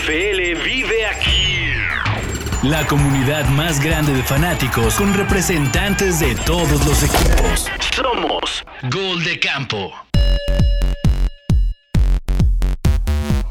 NFL vive aquí. La comunidad más grande de fanáticos con representantes de todos los equipos. Somos Gol de Campo.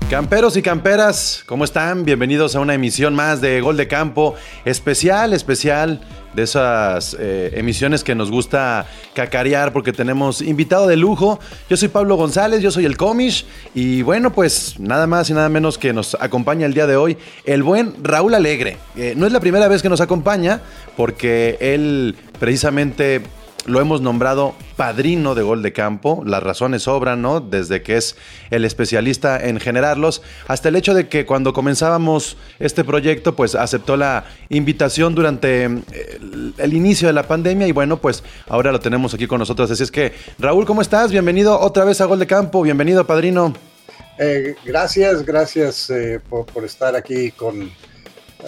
Camperos y camperas, ¿cómo están? Bienvenidos a una emisión más de Gol de Campo, especial, especial, de esas eh, emisiones que nos gusta cacarear porque tenemos invitado de lujo. Yo soy Pablo González, yo soy el Comish y bueno, pues nada más y nada menos que nos acompaña el día de hoy el buen Raúl Alegre. No es la primera vez que nos acompaña porque él precisamente lo hemos nombrado padrino de gol de campo. Las razones sobran, ¿no? Desde que es el especialista en generarlos, hasta el hecho de que cuando comenzábamos este proyecto, pues aceptó la invitación durante el, eh, el inicio de la pandemia y bueno, pues ahora lo tenemos aquí con nosotros. Así es que, Raúl, ¿cómo estás? Bienvenido otra vez a Gol de Campo. Bienvenido, padrino. Eh, gracias, gracias eh, por, por, estar aquí con,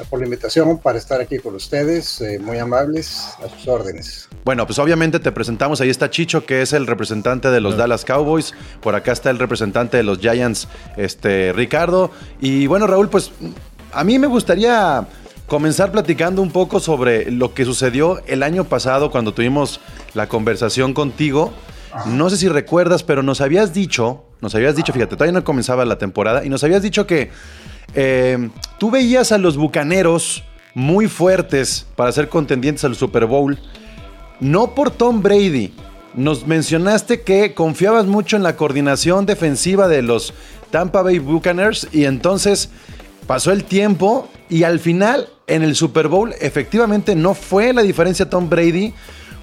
por la invitación para estar aquí con ustedes, eh, muy amables, a sus órdenes. Bueno, pues obviamente te presentamos, ahí está Chicho, que es el representante de los Dallas Cowboys, por acá está el representante de los Giants, este, Ricardo, y bueno, Raúl, pues a mí me gustaría comenzar platicando un poco sobre lo que sucedió el año pasado cuando tuvimos la conversación contigo. No sé si recuerdas, pero nos habías dicho, nos habías dicho, fíjate, todavía no comenzaba la temporada, y nos habías dicho que eh, tú veías a los Bucaneros muy fuertes para ser contendientes al Super Bowl, no por Tom Brady. Nos mencionaste que confiabas mucho en la coordinación defensiva de los Tampa Bay Buccaneers y entonces pasó el tiempo y al final en el Super Bowl efectivamente no fue la diferencia Tom Brady,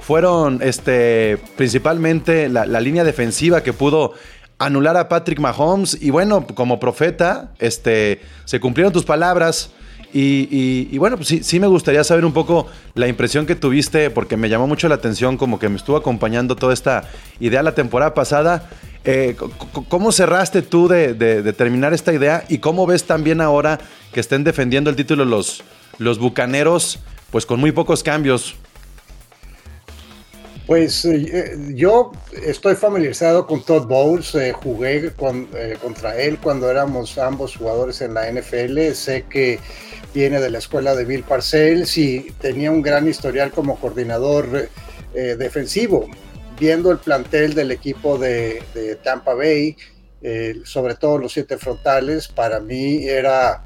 fueron este, principalmente la, la línea defensiva que pudo anular a Patrick Mahomes y bueno, como profeta, este, se cumplieron tus palabras. Y, y, bueno, pues sí, sí me gustaría saber un poco la impresión que tuviste, porque me llamó mucho la atención, como que me estuvo acompañando toda esta idea la temporada pasada. Eh, ¿Cómo cerraste tú de, de, de, terminar esta idea y cómo ves también ahora que estén defendiendo el título los, los Bucaneros, pues con muy pocos cambios? Pues eh, yo estoy familiarizado con Todd Bowles, eh, jugué eh, contra él cuando éramos ambos jugadores en la NFL, sé que viene de la escuela de Bill Parcells y tenía un gran historial como coordinador defensivo. Viendo el plantel del equipo de, de Tampa Bay, sobre todo los siete frontales, para mí era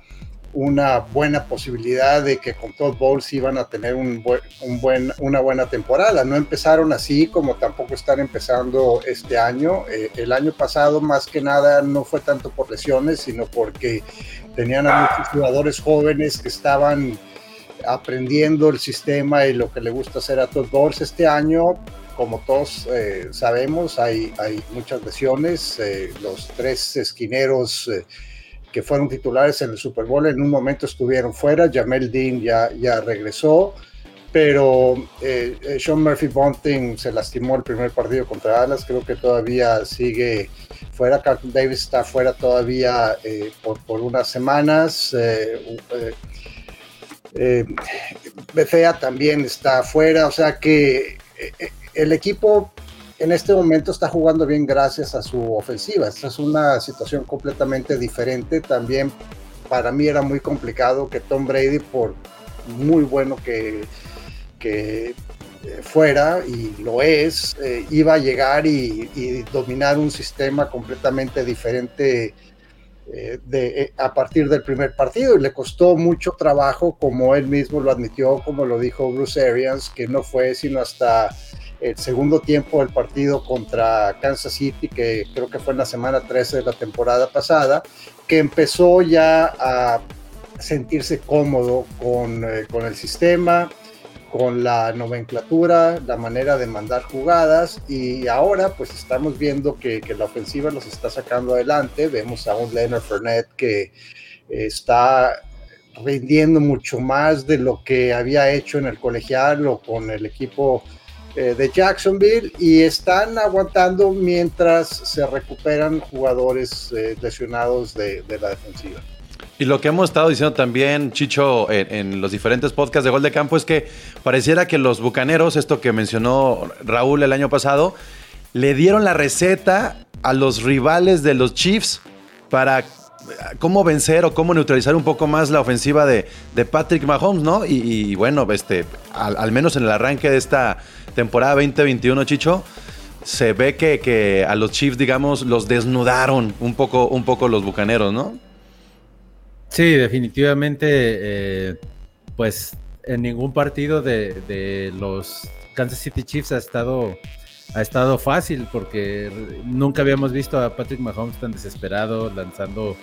una buena posibilidad de que con Todd Bowles iban a tener un un buen, una buena temporada. No empezaron así como tampoco están empezando este año. Eh, el año pasado más que nada no fue tanto por lesiones, sino porque tenían a muchos jugadores jóvenes que estaban aprendiendo el sistema y lo que le gusta hacer a Todd Bowles este año. Como todos eh, sabemos, hay, hay muchas lesiones. Eh, los tres esquineros que fueron titulares en el Super Bowl, en un momento estuvieron fuera, Jamel Dean ya, ya regresó, pero eh, Sean Murphy Bunting se lastimó el primer partido contra Dallas, creo que todavía sigue fuera, Carlton Davis está fuera todavía eh, por, unas semanas, eh, también está fuera, o sea que el equipo en este momento está jugando bien gracias a su ofensiva. Esta es una situación completamente diferente. También para mí era muy complicado que Tom Brady, por muy bueno que, que fuera, y lo es, eh, iba a llegar y, dominar un sistema completamente diferente eh, de, eh, a partir del primer partido. Y le costó mucho trabajo, como él mismo lo admitió, como lo dijo Bruce Arians, que no fue sino hasta el segundo tiempo del partido contra Kansas City, que creo que fue en la semana 13 de la temporada pasada, que empezó ya a sentirse cómodo con, eh, con el sistema, con la nomenclatura, la manera de mandar jugadas y ahora pues estamos viendo que, la ofensiva los está sacando adelante, vemos a un Leonard Fournette que está rindiendo mucho más de lo que había hecho en el colegial o con el equipo eh, de Jacksonville y están aguantando mientras se recuperan jugadores eh, lesionados de, de, la defensiva. Y lo que hemos estado diciendo también, Chicho, en, en, los diferentes podcasts de Gol de Campo es que pareciera que los Bucaneros, esto que mencionó Raúl el año pasado, le dieron la receta a los rivales de los Chiefs para cómo vencer o cómo neutralizar un poco más la ofensiva de, Patrick Mahomes, ¿no? Y, bueno, este, al, menos en el arranque de esta temporada 2021, Chicho, se ve que, a los Chiefs, digamos, los desnudaron un poco, un poco los bucaneros, ¿no? Sí, definitivamente, eh, pues en ningún partido de, los Kansas City Chiefs ha estado, ha estado fácil porque nunca habíamos visto a Patrick Mahomes tan desesperado lanzando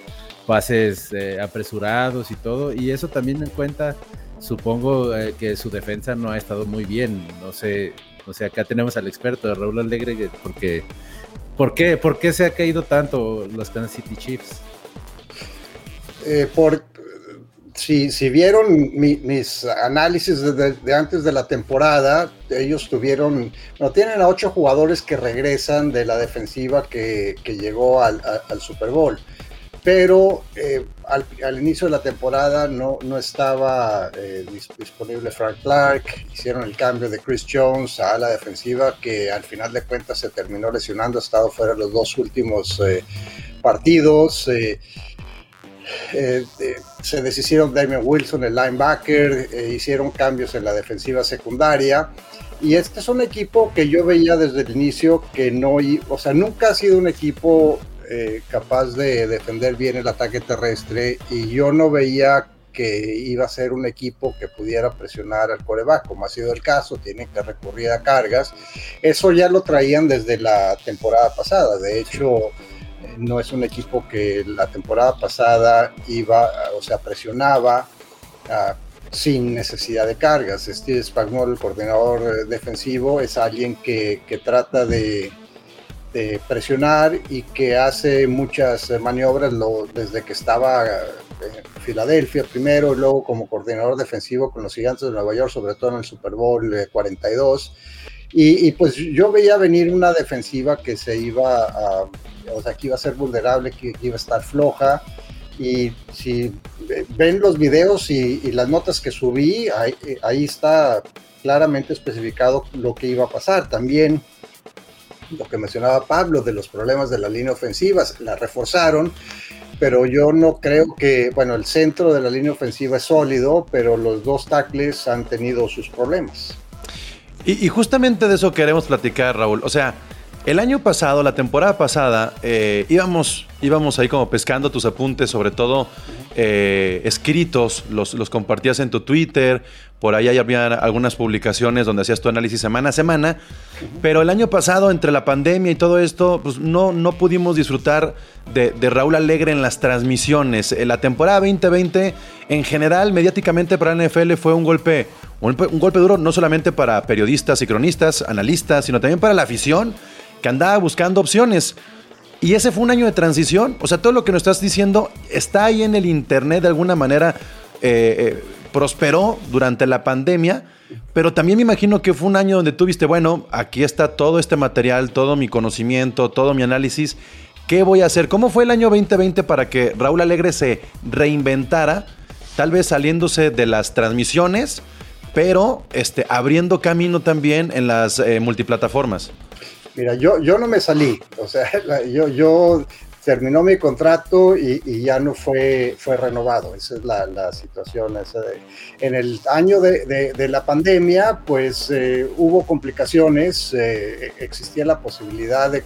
pases eh, apresurados y todo. Y eso también en cuenta, supongo eh, que su defensa no ha estado muy bien. No sé, o sea, acá tenemos al experto Raúl Alegre porque ¿por qué, ¿por qué se ha caído tanto los Kansas City Chiefs? Eh, por, si, vieron mis análisis de, antes de la temporada, ellos tuvieron, no tienen a ocho jugadores que regresan de la defensiva que, llegó al, Super Bowl. Pero eh, al, inicio de la temporada no, no estaba eh, disponible Frank Clark, hicieron el cambio de Chris Jones a la defensiva que al final de cuentas se terminó lesionando, ha estado fuera los dos últimos partidos. Eh, se deshicieron Damien Wilson, el linebacker, eh, hicieron cambios en la defensiva secundaria. Y este es un equipo que yo veía desde el inicio que no, o sea, nunca ha sido un equipo eh, capaz de defender bien el ataque terrestre y yo no veía que iba a ser un equipo que pudiera presionar al coreback, como ha sido el caso, tienen que recurrir a cargas. Eso ya lo traían desde la temporada pasada. De hecho, no es un equipo que la temporada pasada iba, o sea, presionaba ah, sin necesidad de cargas. Steve Spagnuolo, el coordinador eh, defensivo, es alguien que, trata de, presionar y que hace muchas maniobras desde que estaba en Filadelfia primero, luego como coordinador defensivo con los Gigantes de Nueva York, sobre todo en el Super Bowl 42. Y, y, pues yo veía venir una defensiva que se iba a, o sea, que iba a ser vulnerable, que, iba a estar floja. Y si ven los videos y, las notas que subí, ahí, está claramente especificado lo que iba a pasar. También lo que mencionaba Pablo de los problemas de la línea ofensiva, la reforzaron, pero yo no creo que, bueno, el centro de la línea ofensiva es sólido, pero los dos tackles han tenido sus problemas. Y, y justamente de eso queremos platicar, Raúl. O sea, el año pasado, la temporada pasada, eh, íbamos, íbamos ahí como pescando tus apuntes, sobre todo eh, escritos, los, los compartías en tu Twitter, por ahí había algunas publicaciones donde hacías tu análisis semana a semana, pero el año pasado, entre la pandemia y todo esto, pues no, no pudimos disfrutar de, Raúl Alegre en las transmisiones. Eh, la temporada 2020, en general, mediáticamente para la NFL fue un golpe, un golpe duro, no solamente para periodistas y cronistas, analistas, sino también para la afición que andaba buscando opciones. Y ese fue un año de transición. O sea, todo lo que nos estás diciendo está ahí en el Internet de alguna manera. Eh, eh, prosperó durante la pandemia, pero también me imagino que fue un año donde tú viste, bueno, aquí está todo este material, todo mi conocimiento, todo mi análisis. ¿Qué voy a hacer? ¿Cómo fue el año 2020 para que Raúl Alegre se reinventara, tal vez saliéndose de las transmisiones, pero este, abriendo camino también en las eh, multiplataformas? Mira, yo, yo no me salí, o sea, yo, yo terminó mi contrato y, ya no fue, fue renovado. Esa es la, situación. en el año de, la pandemia, pues eh, hubo complicaciones, eh, existía la posibilidad de,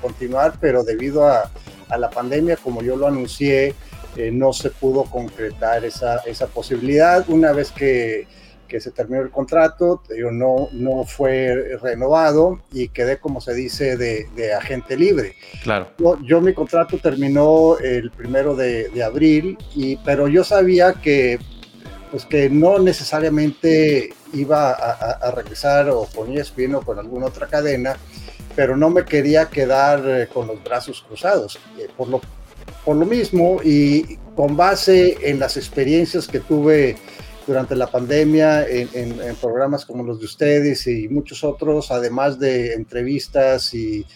continuar, pero debido a, la pandemia, como yo lo anuncié, eh, no se pudo concretar esa, esa posibilidad. Una vez que que se terminó el contrato, no, no fue renovado y quedé, como se dice, de, agente libre. Claro. Yo, mi contrato terminó el primero de, abril, y, pero yo sabía que, pues que no necesariamente iba a, regresar o con ESPN o con alguna otra cadena, pero no me quería quedar eh, con los brazos cruzados. Eh, por lo, por lo mismo y con base en las experiencias que tuve durante la pandemia en, programas como los de ustedes y muchos otros, además de entrevistas y,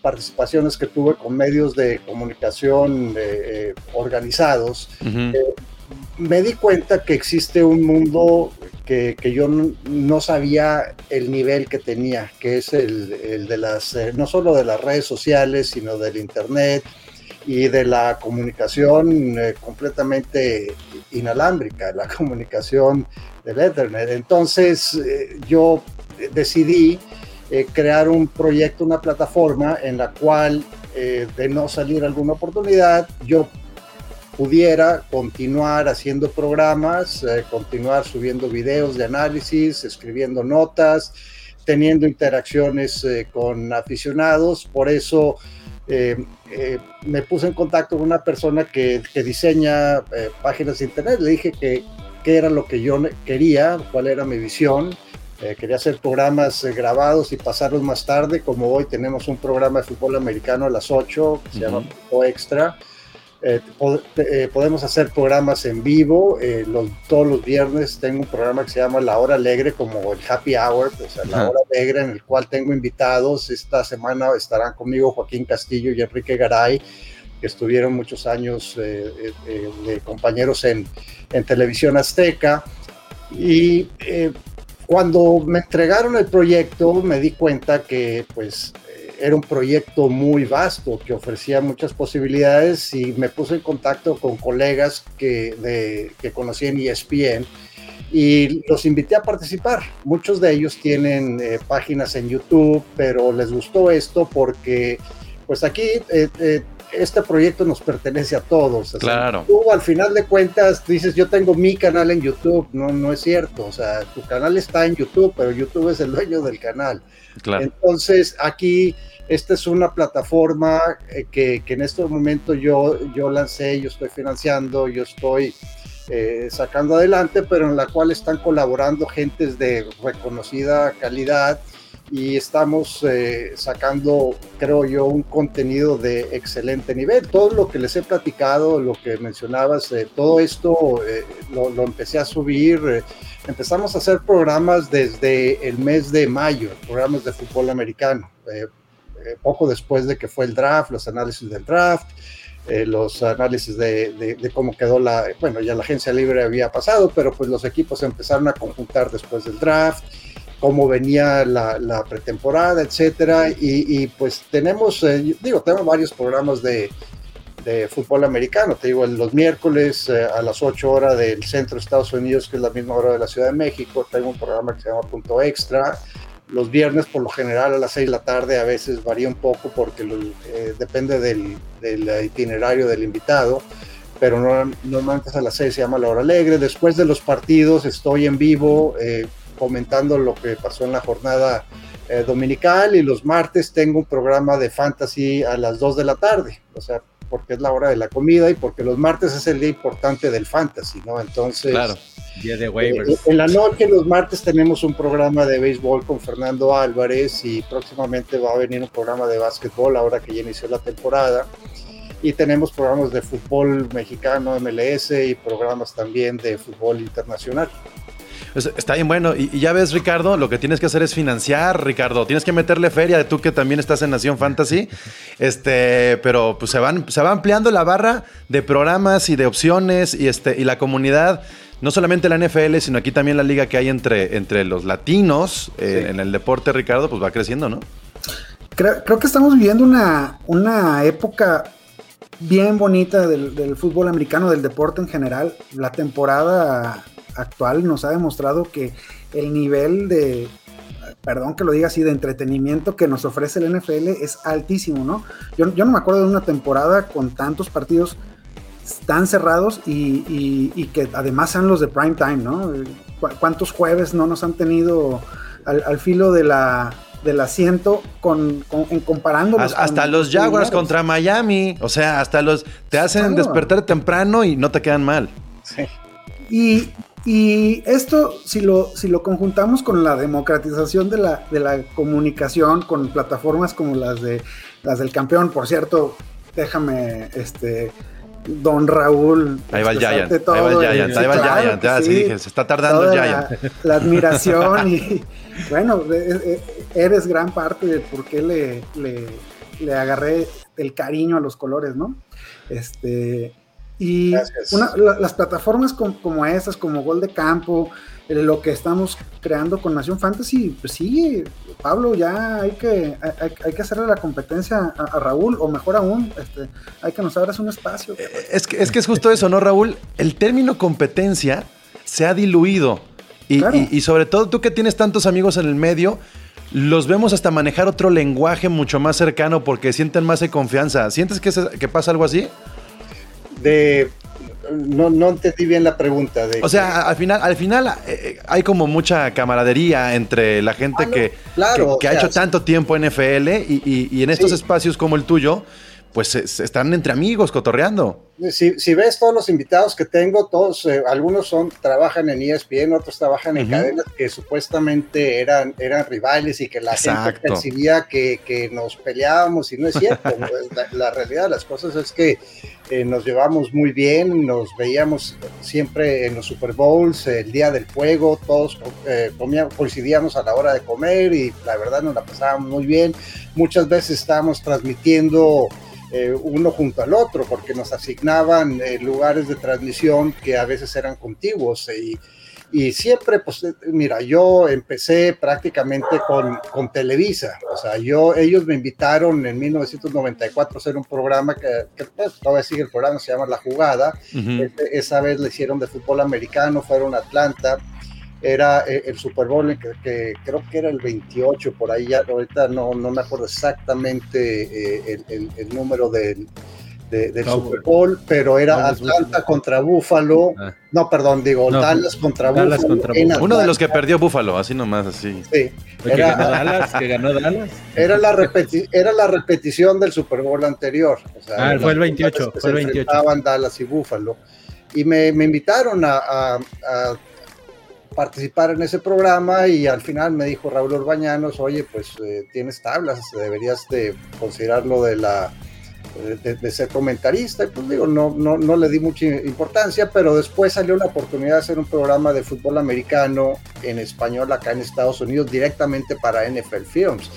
participaciones que tuve con medios de comunicación eh, eh, organizados, eh, me di cuenta que existe un mundo que, yo no, sabía el nivel que tenía, que es el, el de las, no solo de las redes sociales, sino del Internet, y de la comunicación completamente inalámbrica, la comunicación del Ethernet. Entonces eh, yo decidí eh, crear un proyecto, una plataforma en la cual de no salir alguna oportunidad, yo pudiera continuar haciendo programas, continuar subiendo videos de análisis, escribiendo notas, teniendo interacciones con aficionados. Por eso eh, eh, me puse en contacto con una persona que, diseña eh, páginas de internet. Le dije que era lo que yo quería, cuál era mi visión. quería hacer programas grabados y pasarlos más tarde, como hoy tenemos un programa de fútbol americano a las 8 que se llama Extra eh, eh, podemos hacer programas en vivo. Eh, todos los viernes tengo un programa que se llama La Hora Alegre, como el Happy Hour, La Hora Alegre, en el cual tengo invitados. Esta semana estarán conmigo Joaquín Castillo y Enrique Garay, que estuvieron muchos años de compañeros en, en, Televisión Azteca. Y cuando me entregaron el proyecto, me di cuenta que, pues, era un proyecto muy vasto que ofrecía muchas posibilidades y me puse en contacto con colegas que, de, que conocí en ESPN y los invité a participar. Muchos de ellos tienen eh, páginas en YouTube, pero les gustó esto porque pues aquí eh, eh, este proyecto nos pertenece a todos. claro. Tú al final de cuentas dices, yo tengo mi canal en YouTube. No, no es cierto. O sea, tu canal está en YouTube, pero YouTube es el dueño del canal. Claro. Entonces, aquí esta es una plataforma eh, que, en este momento yo, yo lancé, yo estoy financiando, yo estoy eh, sacando adelante, pero en la cual están colaborando gentes de reconocida calidad y estamos eh, sacando, creo yo, un contenido de excelente nivel. Todo lo que les he platicado, lo que mencionabas, todo esto lo, lo, empecé a subir. empezamos a hacer programas desde el mes de mayo, programas de fútbol americano. Eh, poco después de que fue el draft, los análisis del draft, eh, los análisis de, cómo quedó la, bueno, ya la agencia libre había pasado, pero pues los equipos empezaron a conjuntar después del draft, cómo venía la, pretemporada, etcétera, y, pues tenemos, eh, digo, tenemos varios programas de, fútbol americano, te digo, los miércoles a las 8 horas del centro de Estados Unidos, que es la misma hora de la Ciudad de México, tengo un programa que se llama Punto Extra, los viernes por lo general a las 6 de la tarde, a veces varía un poco porque eh, depende del, itinerario del invitado, pero normalmente a las 6 se llama La Hora Alegre. Después de los partidos estoy en vivo eh, comentando lo que pasó en la jornada eh, dominical y los martes tengo un programa de fantasy a las 2 de la tarde, o sea, porque es la hora de la comida y porque los martes es el día importante del fantasy, ¿no? Entonces... Claro Día de waivers. Eh, en la noche, los martes, tenemos un programa de béisbol con Fernando Álvarez y próximamente va a venir un programa de básquetbol ahora que ya inició la temporada. Y tenemos programas de fútbol mexicano, MLS y programas también de fútbol internacional. Pues, está bien bueno. Y, ya ves, Ricardo, lo que tienes que hacer es financiar, Ricardo. Tienes que meterle feria de tú que también estás en Nación Fantasy. Este, pero pues se van, se va ampliando la barra de programas y de opciones y este, y la comunidad no solamente la NFL, sino aquí también la liga que hay entre, entre los latinos eh, en el deporte, Ricardo, pues va creciendo, ¿no? Creo, que estamos viviendo una, una época bien bonita del, fútbol americano, del deporte en general. La temporada actual nos ha demostrado que el nivel de, perdón que lo diga así, de entretenimiento que nos ofrece el NFL es altísimo, ¿no? Yo, yo no me acuerdo de una temporada con tantos partidos están cerrados y, que además sean los de prime time, ¿no? ¿Cuántos jueves no nos han tenido al, filo de la, del asiento con, en comparándolos? Hasta los Jaguars contra Miami, o sea, hasta los te hacen despertar temprano y no te quedan mal. Sí. Y, y, esto, si lo, si lo conjuntamos con la democratización de la, de la comunicación, con plataformas como las de las del campeón, por cierto, déjame este Don Raúl. Ahí va el Giant. Ahí va el Giant. Ahí va el Giant. Ya, sí, dije, se está tardando el Giant. La, admiración y bueno, eres gran parte de por qué le, le, agarré el cariño a los colores, ¿no? Este. Y una, las plataformas como estas, como Gol de Campo, eh, lo que estamos creando con Nación Fantasy, pues sí, Pablo, ya hay que, hay, que hacerle la competencia a, Raúl, o mejor aún, este, hay que nos abras un espacio. Eh, es que, es que es justo eso, ¿no, Raúl? El término competencia se ha diluido. Y, sobre todo tú que tienes tantos amigos en el medio, los vemos hasta manejar otro lenguaje mucho más cercano porque sienten más de confianza. ¿Sientes que, que pasa algo así? De no, no entendí bien la pregunta. De o sea, al final, al final eh, eh, hay como mucha camaradería entre la gente ah, que, que, ha hecho tanto tiempo en FL y, en estos espacios como el tuyo, pues están entre amigos cotorreando. Si, ves todos los invitados que tengo, todos, eh, algunos son, trabajan en ESPN, otros trabajan en cadenas que supuestamente eran, eran rivales y que la gente percibía que, que, nos peleábamos y no es cierto. la, realidad de las cosas es que eh, nos llevamos muy bien, nos veíamos siempre en los Super Bowls, el día del juego, todos eh, coincidíamos a la hora de comer y la verdad nos la pasábamos muy bien. Muchas veces estábamos transmitiendo eh, uno junto al otro, porque nos asignaban eh, lugares de transmisión que a veces eran contiguos. Y, y siempre, pues, eh, mira, yo empecé prácticamente con, con, Televisa. O sea, yo, ellos me invitaron en 1994 a hacer un programa que, que pues, todavía sigue el programa, se llama La Jugada. Este, esa vez le hicieron de fútbol americano, fueron a Atlanta era eh, el Super Bowl, que, creo que era el 28, por ahí, ya, ahorita no, no me acuerdo exactamente eh, el, número del, del Super Bowl, pero era Atlanta contra Buffalo, ah. no, perdón, digo, Dallas contra Buffalo. Uno de los que perdió Buffalo, así nomás, así. Sí. Era, Dallas, que ganó Dallas. Era la, era la repetición del Super Bowl anterior. ah, fue el 28, fue el 28. Dallas y Buffalo. Y me, me invitaron a, a participar en ese programa y al final me dijo Raúl Orbañanos, oye, pues eh, tienes tablas, deberías de considerarlo de la de, ser comentarista, y pues digo, no, no, no le di mucha importancia, pero después salió la oportunidad de hacer un programa de fútbol americano en español acá en Estados Unidos directamente para NFL Films.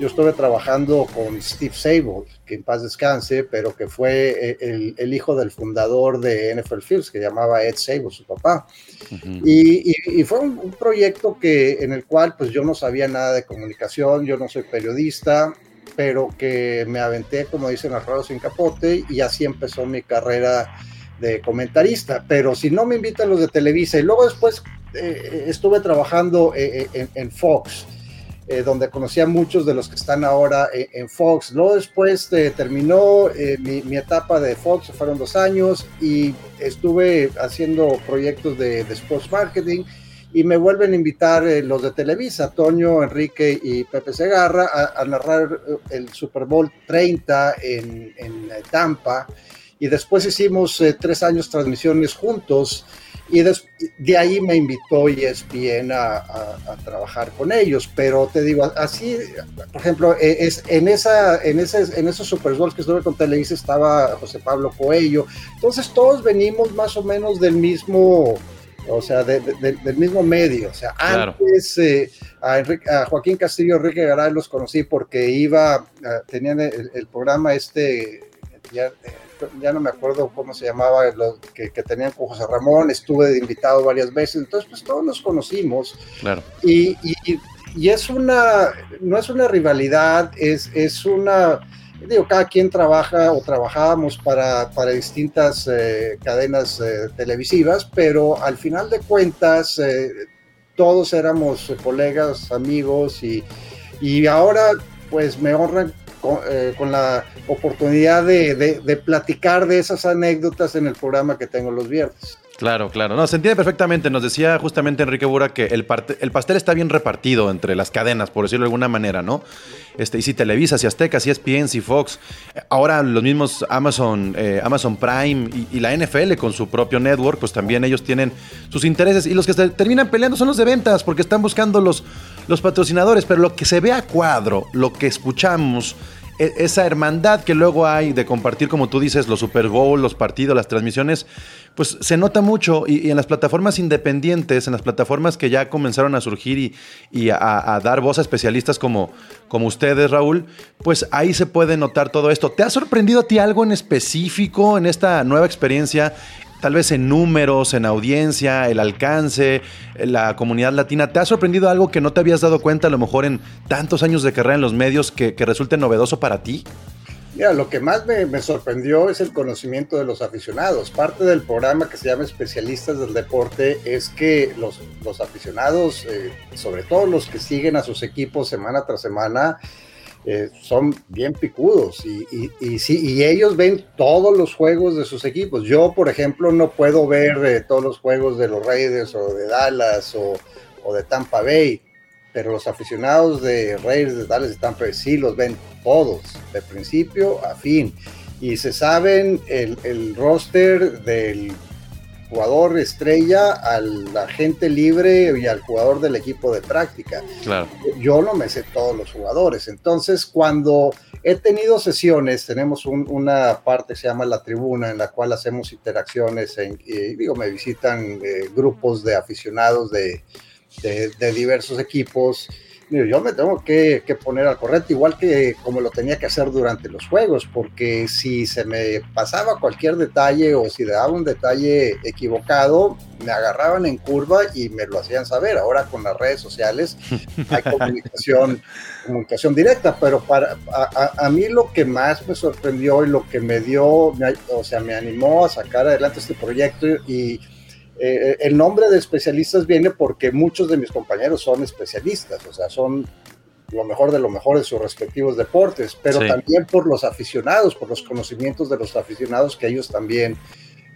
Yo estuve trabajando con Steve Sable, que en paz descanse, pero que fue eh, el, hijo del fundador de NFL Films, que llamaba Ed Sable, su papá. y, fue un, proyecto que, en el cual pues yo no sabía nada de comunicación, yo no soy periodista, pero que me aventé, como dicen, arroz sin capote, y así empezó mi carrera de comentarista. Pero si no me invitan los de Televisa, y luego después eh, estuve trabajando eh, en Fox, eh, donde conocí a muchos de los que están ahora eh, en Fox. Luego después eh, terminó mi, etapa de Fox, fueron dos años, y estuve haciendo proyectos de, sports marketing y me vuelven a invitar los de Televisa, Toño, Enrique y Pepe Segarra, a, narrar el Super Bowl 30 en, en Tampa. Y después hicimos tres años transmisiones juntos y de ahí me invitó ESPN a, a, trabajar con ellos, pero te digo, así, por ejemplo, e, es, en, esa, en, ese, en esos Super Bowls que estuve con Televisa estaba José Pablo Coello, entonces todos venimos más o menos del mismo, o sea, del mismo medio, o sea, antes eh, a, Joaquín Castillo, Enrique Garay los conocí porque iba, tenían el, programa este, ya, eh, ya no me acuerdo cómo se llamaba, lo que, que, tenían con José Ramón, estuve invitado varias veces, entonces pues todos nos conocimos. Claro. Y, y, y es una, no es una rivalidad, es, es una, digo, cada quien trabaja o trabajábamos para, para distintas eh, cadenas eh, televisivas, pero al final de cuentas eh, todos éramos colegas, amigos y, y ahora pues me honran eh, con, la oportunidad de, platicar de esas anécdotas en el programa que tengo los viernes. Claro, claro. No, se entiende perfectamente. Nos decía justamente Enrique Bura que el, el, pastel está bien repartido entre las cadenas, por decirlo de alguna manera, ¿no? Este, y si Televisa, si Azteca, si ESPN, si Fox. Ahora los mismos Amazon, eh, Amazon Prime y, la NFL con su propio network, pues también ellos tienen sus intereses. Y los que terminan peleando son los de ventas, porque están buscando los, los patrocinadores. Pero lo que se ve a cuadro, lo que escuchamos esa hermandad que luego hay de compartir, como tú dices, los Super Bowl, los partidos, las transmisiones, pues se nota mucho y, en las plataformas independientes, en las plataformas que ya comenzaron a surgir y, a, dar voz a especialistas como, como ustedes, Raúl, pues ahí se puede notar todo esto. ¿Te ha sorprendido a ti algo en específico en esta nueva experiencia? Tal vez en números, en audiencia, el alcance, la comunidad latina. ¿Te ha sorprendido algo que no te habías dado cuenta a lo mejor en tantos años de carrera en los medios que, resulte novedoso para ti? Mira, lo que más me, sorprendió es el conocimiento de los aficionados. Parte del programa que se llama Especialistas del Deporte es que los, los aficionados, eh, sobre todo los que siguen a sus equipos semana tras semana, eh, son bien picudos y, y, sí, y ellos ven todos los juegos de sus equipos. Yo, por ejemplo, no puedo ver eh, todos los juegos de los Raiders o de Dallas o, o de Tampa Bay pero los aficionados de Reyes de Dallas están Tampa sí los ven todos, de principio a fin. Y se saben el, el roster del jugador estrella al agente libre y al jugador del equipo de práctica. Claro. Yo no me sé todos los jugadores. Entonces, cuando he tenido sesiones, tenemos una parte que se llama la tribuna, en la cual hacemos interacciones, en, y digo, me visitan eh, grupos de aficionados de, de, diversos equipos. Yo me tengo que, poner al correcto, igual que como lo tenía que hacer durante los juegos, porque si se me pasaba cualquier detalle o si daba un detalle equivocado, me agarraban en curva y me lo hacían saber. Ahora con las redes sociales hay comunicación, comunicación directa, pero para a, a, mí lo que más me sorprendió y lo que me dio, o sea, me animó a sacar adelante este proyecto y eh, el nombre de especialistas viene porque muchos de mis compañeros son especialistas, o sea, son lo mejor de lo mejor en sus respectivos deportes, pero también por los aficionados, por los conocimientos de los aficionados que ellos también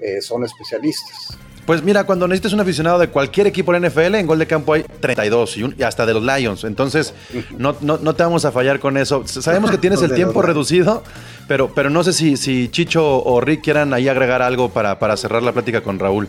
eh, son especialistas. Pues mira, cuando necesites un aficionado de cualquier equipo de NFL, en gol de campo hay 32 y, hasta de los Lions. Entonces, no, no, no, te vamos a fallar con eso. Sabemos que tienes el tiempo reducido, pero, pero no sé si, si Chicho o Rick quieran ahí agregar algo para, para cerrar la plática con Raúl.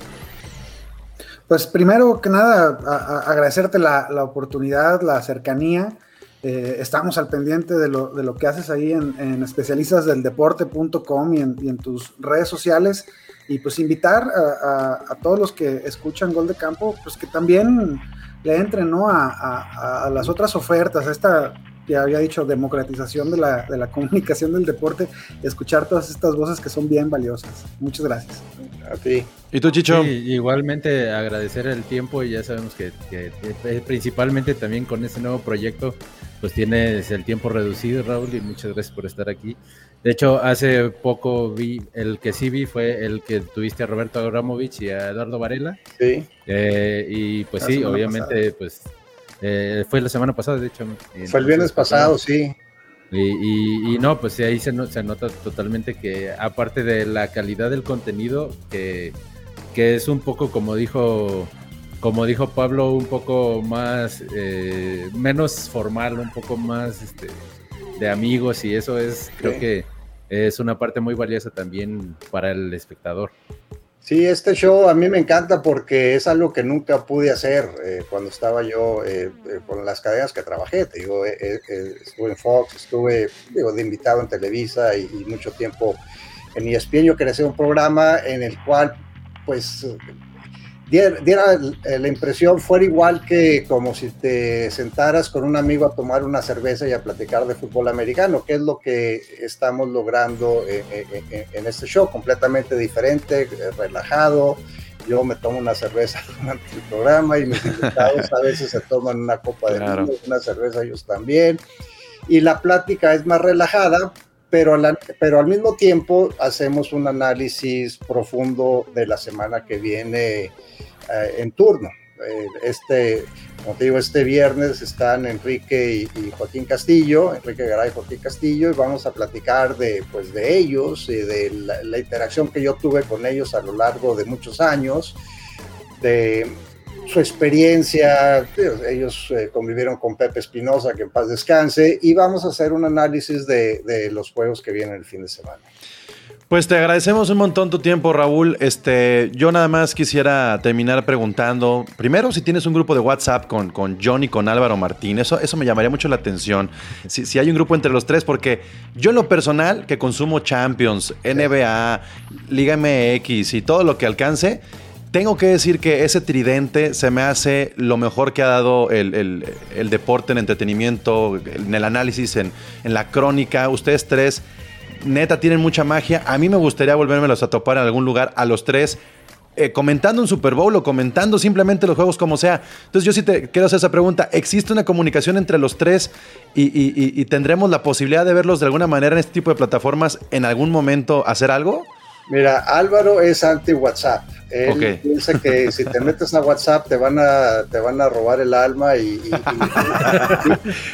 Pues primero que nada, agradecerte la, oportunidad, la cercanía. Eh, estamos al pendiente de lo, de lo que haces ahí en, en especialistasdeldeporte.com y en, y en tus redes sociales. Y pues invitar a, todos los que escuchan Gol de Campo, pues que también le entren ¿no? a, las otras ofertas, a esta ya había dicho, democratización de la, de la comunicación del deporte, escuchar todas estas voces que son bien valiosas. Muchas gracias. A ti. ¿Y tú, Chicho? igualmente agradecer el tiempo y ya sabemos que, principalmente también con este nuevo proyecto, pues tienes el tiempo reducido, Raúl, y muchas gracias por estar aquí. De hecho, hace poco vi, el que sí vi fue el que tuviste a Roberto Abramovich y a Eduardo Varela. Sí. Eh, y pues sí, obviamente, pues eh, fue la semana pasada, de hecho. Fue el viernes pasado, sí. Y, no, pues ahí se, se, nota totalmente que aparte de la calidad del contenido, que, que es un poco como dijo, como dijo Pablo, un poco más, eh, menos formal, un poco más este, de amigos y eso es, creo que es una parte muy valiosa también para el espectador. Sí, este show a mí me encanta porque es algo que nunca pude hacer eh, cuando estaba yo eh, eh, con las cadenas que trabajé. Te digo, estuve en Fox, estuve de invitado en Televisa y, mucho tiempo en ESPN. Yo hacer un programa en el cual, pues, diera, la impresión fuera igual que como si te sentaras con un amigo a tomar una cerveza y a platicar de fútbol americano, que es lo que estamos logrando en, este show, completamente diferente, eh, relajado. Yo me tomo una cerveza durante el programa y mis invitados a veces se toman una copa de vino, una cerveza ellos también. Y la plática es más relajada, pero, pero al mismo tiempo hacemos un análisis profundo de la semana que viene eh, en turno. Eh, este, como te digo, este viernes están Enrique y, Joaquín Castillo, Enrique Garay y Joaquín Castillo, y vamos a platicar de, pues, de ellos y de la, interacción que yo tuve con ellos a lo largo de muchos años, de su experiencia, ellos eh, convivieron con Pepe Espinosa, que en paz descanse, y vamos a hacer un análisis de, de los juegos que vienen el fin de semana. Pues te agradecemos un montón tu tiempo, Raúl. Este, yo nada más quisiera terminar preguntando, primero, si tienes un grupo de WhatsApp con, con John y con Álvaro Martín, eso, eso me llamaría mucho la atención. Si, si hay un grupo entre los tres, porque yo en lo personal, que consumo Champions, NBA, Liga MX y todo lo que alcance, tengo que decir que ese tridente se me hace lo mejor que ha dado el, el- el deporte en entretenimiento, en el análisis, en, en la crónica. Ustedes tres, neta, tienen mucha magia. A mí me gustaría volvérmelos a topar en algún lugar a los tres. eh, comentando un Super Bowl o comentando simplemente los juegos como sea. Entonces yo sí te quiero hacer esa pregunta. ¿Existe una comunicación entre los tres y, y- y- y tendremos la posibilidad de verlos de alguna manera en este tipo de plataformas en algún momento hacer algo? Mira, Álvaro es anti-WhatsApp. Él Ok. piensa que si te metes a WhatsApp te van a, te van a robar el alma y, y-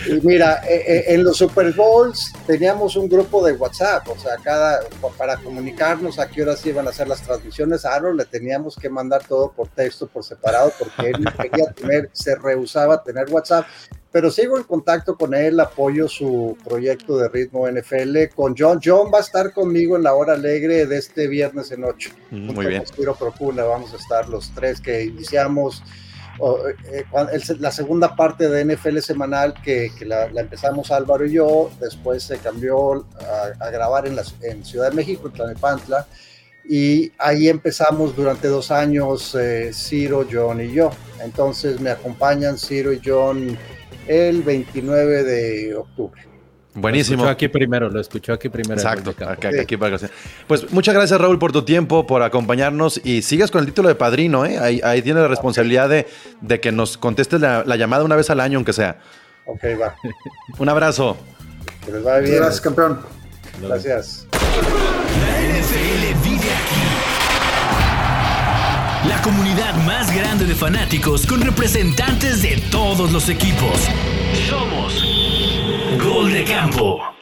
y- y mira, eh, eh, en los Super Bowls teníamos un grupo de WhatsApp, o sea, cada para comunicarnos a qué horas iban a hacer las transmisiones, a Álvaro le teníamos que mandar todo por texto, por separado, porque él quería tener, se rehusaba a tener WhatsApp. Pero sigo en contacto con él, apoyo su proyecto de ritmo NFL con John. John va a estar conmigo en la hora alegre de este viernes en 8. Mm, Muy bien. Procuna, vamos a estar los tres que iniciamos eh, se- la segunda parte de NFL semanal que, que la, la empezamos Álvaro y yo, después se cambió a, a grabar en, la, en Ciudad de México, en Tlalnepantla, y ahí empezamos durante dos años eh, Ciro, John y yo. Entonces me acompañan Ciro y John el 29 de octubre. Lo Buenísimo. escuchó aquí primero, lo escuchó aquí primero. Exacto. Aquí- aquí para que- Pues muchas gracias Raúl por tu tiempo, por acompañarnos y sigues con el título de padrino, ¿eh? Ahí, ahí tienes la responsabilidad de, de que nos contestes la, la llamada una vez al año, aunque sea. Ok, va. Un abrazo. Que les vaya bien. Gracias, campeón. Gracias. La NFL vive aquí. La comunidad más grande de fanáticos con representantes de todos los equipos. Somos De Campo.